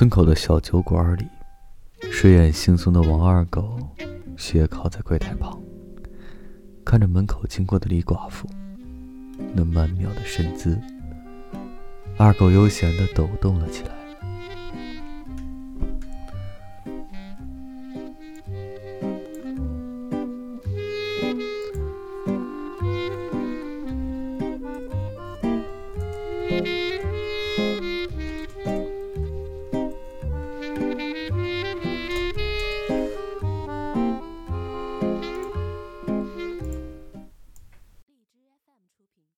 村口的小酒馆里，睡眼惺忪的王二狗斜靠在柜台旁，看着门口经过的李寡妇，那曼妙的身姿。二狗悠闲地抖动了起来。